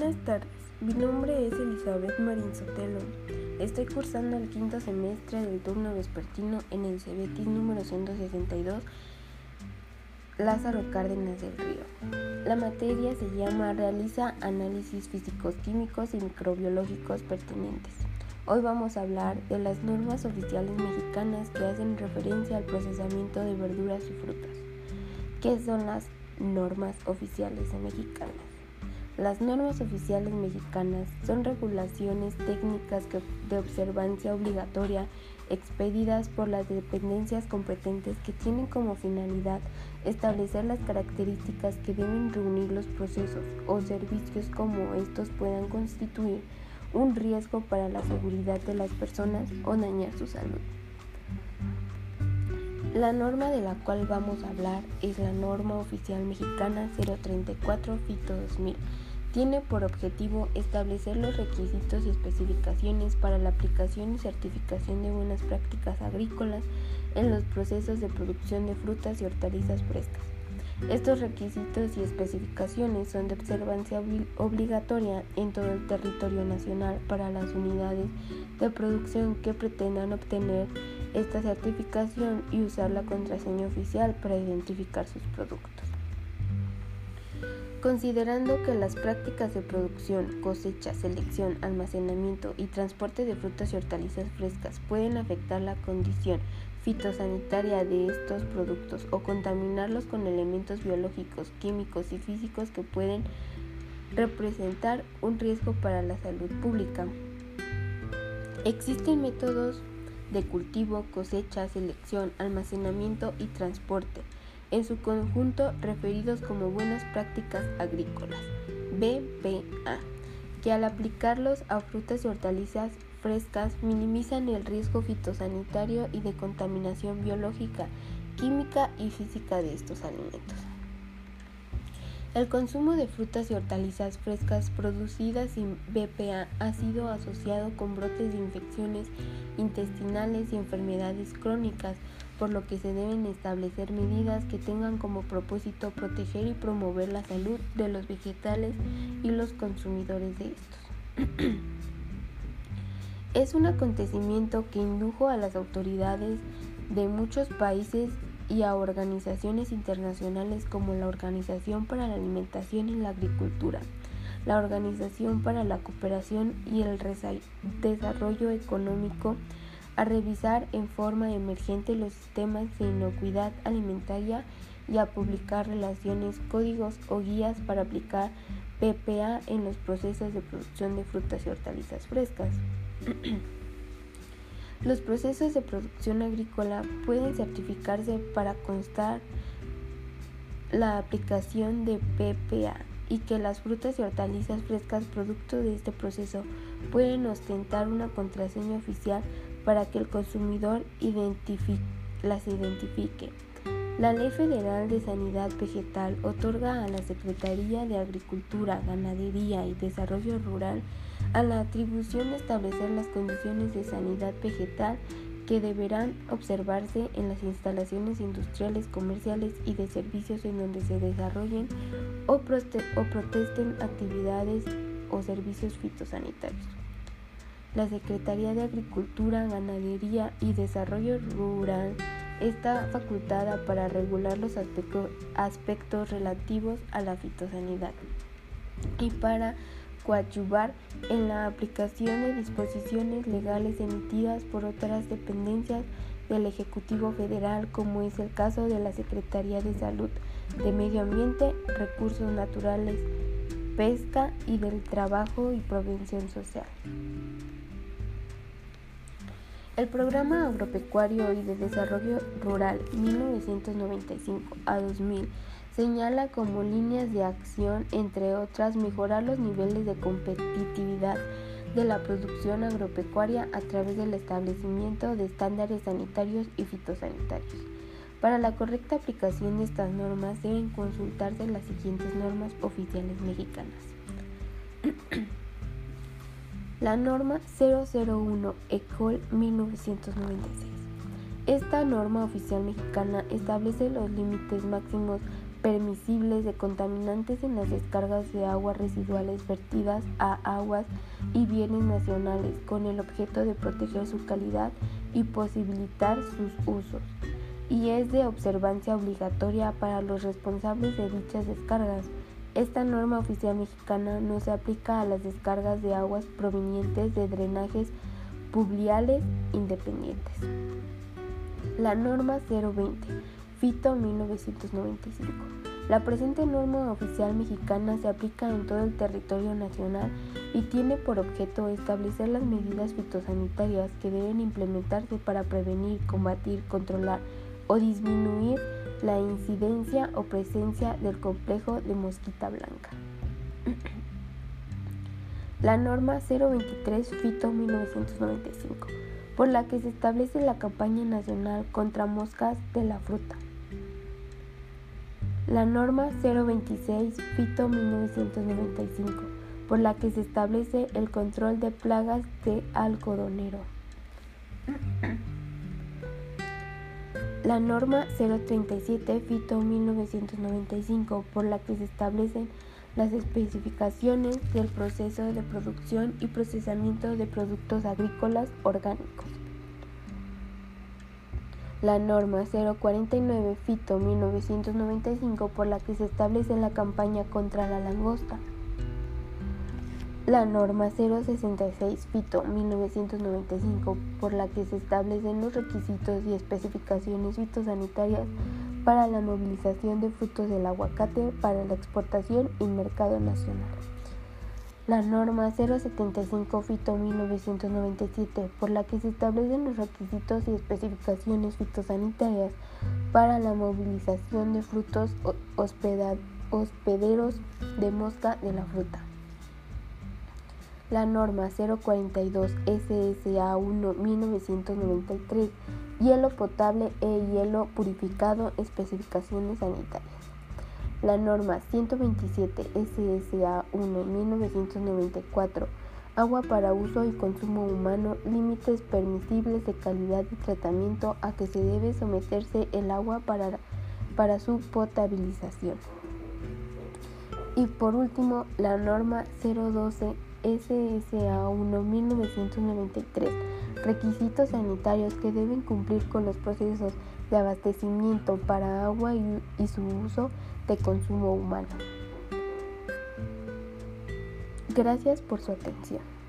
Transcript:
Buenas tardes, mi nombre es Elizabeth Marín Sotelo. Estoy cursando el quinto semestre del turno vespertino en el CEBETIS número 162 Lázaro Cárdenas del Río. La materia se llama Realiza análisis físicos, químicos y microbiológicos pertinentes. Hoy vamos a hablar de las normas oficiales mexicanas que hacen referencia al procesamiento de verduras y frutas. ¿Qué son las normas oficiales mexicanas? Las normas oficiales mexicanas son regulaciones técnicas de observancia obligatoria expedidas por las dependencias competentes que tienen como finalidad establecer las características que deben reunir los procesos o servicios como estos puedan constituir un riesgo para la seguridad de las personas o dañar su salud. La norma de la cual vamos a hablar es la norma oficial mexicana 034 FITO 2000 tiene por objetivo establecer los requisitos y especificaciones para la aplicación y certificación de buenas prácticas agrícolas en los procesos de producción de frutas y hortalizas frescas. Estos requisitos y especificaciones son de observancia obligatoria en todo el territorio nacional para las unidades de producción que pretendan obtener esta certificación y usar la contraseña oficial para identificar sus productos. Considerando que las prácticas de producción, cosecha, selección, almacenamiento y transporte de frutas y hortalizas frescas pueden afectar la condición fitosanitaria de estos productos o contaminarlos con elementos biológicos, químicos y físicos que pueden representar un riesgo para la salud pública. Existen métodos de cultivo, cosecha, selección, almacenamiento y transporte en su conjunto referidos como buenas prácticas agrícolas, BPA, que al aplicarlos a frutas y hortalizas frescas minimizan el riesgo fitosanitario y de contaminación biológica, química y física de estos alimentos. El consumo de frutas y hortalizas frescas producidas sin BPA ha sido asociado con brotes de infecciones intestinales y enfermedades crónicas, por lo que se deben establecer medidas que tengan como propósito proteger y promover la salud de los vegetales y los consumidores de estos. es un acontecimiento que indujo a las autoridades de muchos países y a organizaciones internacionales como la Organización para la Alimentación y la Agricultura, la Organización para la Cooperación y el Desarrollo Económico a revisar en forma emergente los sistemas de inocuidad alimentaria y a publicar relaciones, códigos o guías para aplicar PPA en los procesos de producción de frutas y hortalizas frescas. Los procesos de producción agrícola pueden certificarse para constar la aplicación de PPA y que las frutas y hortalizas frescas producto de este proceso pueden ostentar una contraseña oficial para que el consumidor las identifique. La Ley Federal de Sanidad Vegetal otorga a la Secretaría de Agricultura, Ganadería y Desarrollo Rural a la atribución de establecer las condiciones de sanidad vegetal que deberán observarse en las instalaciones industriales, comerciales y de servicios en donde se desarrollen o, protesten actividades o servicios fitosanitarios. La Secretaría de Agricultura, Ganadería y Desarrollo Rural está facultada para regular los aspectos relativos a la fitosanidad y para coadyuvar en la aplicación de disposiciones legales emitidas por otras dependencias del Ejecutivo Federal, como es el caso de la Secretaría de Salud, de Medio Ambiente, Recursos Naturales, Pesca y del Trabajo y Prevención Social. El Programa Agropecuario y de Desarrollo Rural 1995 a 2000 señala como líneas de acción, entre otras, mejorar los niveles de competitividad de la producción agropecuaria a través del establecimiento de estándares sanitarios y fitosanitarios. Para la correcta aplicación de estas normas deben consultarse las siguientes normas oficiales mexicanas. la norma 001 ECOL 1996. Esta norma oficial mexicana establece los límites máximos permisibles de contaminantes en las descargas de aguas residuales vertidas a aguas y bienes nacionales con el objeto de proteger su calidad y posibilitar sus usos. Y es de observancia obligatoria para los responsables de dichas descargas. Esta norma oficial mexicana no se aplica a las descargas de aguas provenientes de drenajes pluviales independientes. La norma 020 Fito 1995. La presente norma oficial mexicana se aplica en todo el territorio nacional y tiene por objeto establecer las medidas fitosanitarias que deben implementarse para prevenir, combatir, controlar o disminuir la incidencia o presencia del complejo de mosquita blanca. La norma 023 Fito 1995, por la que se establece la campaña nacional contra moscas de la fruta. La norma 026 Fito 1995, por la que se establece el control de plagas de algodonero. La norma 037 Fito 1995, por la que se establecen las especificaciones del proceso de producción y procesamiento de productos agrícolas orgánicos. La norma 049 FITO 1995 por la que se establece la campaña contra la langosta, la norma 066 FITO 1995 por la que se establecen los requisitos y especificaciones fitosanitarias para la movilización de frutos del aguacate para la exportación y mercado nacional la norma 075 FITO 1997, por la que se establecen los requisitos y especificaciones fitosanitarias para la movilización de frutos hospederos de mosca de la fruta. La norma 042 SSA 1 1993, hielo potable e hielo purificado, especificaciones sanitarias la norma 127 SSA 1 1994 Agua para uso y consumo humano, límites permisibles de calidad y tratamiento a que se debe someterse el agua para, para su potabilización. Y por último, la norma 012 SSA 1 1993 requisitos sanitarios que deben cumplir con los procesos de abastecimiento para agua y, y su uso de consumo humano. Gracias por su atención.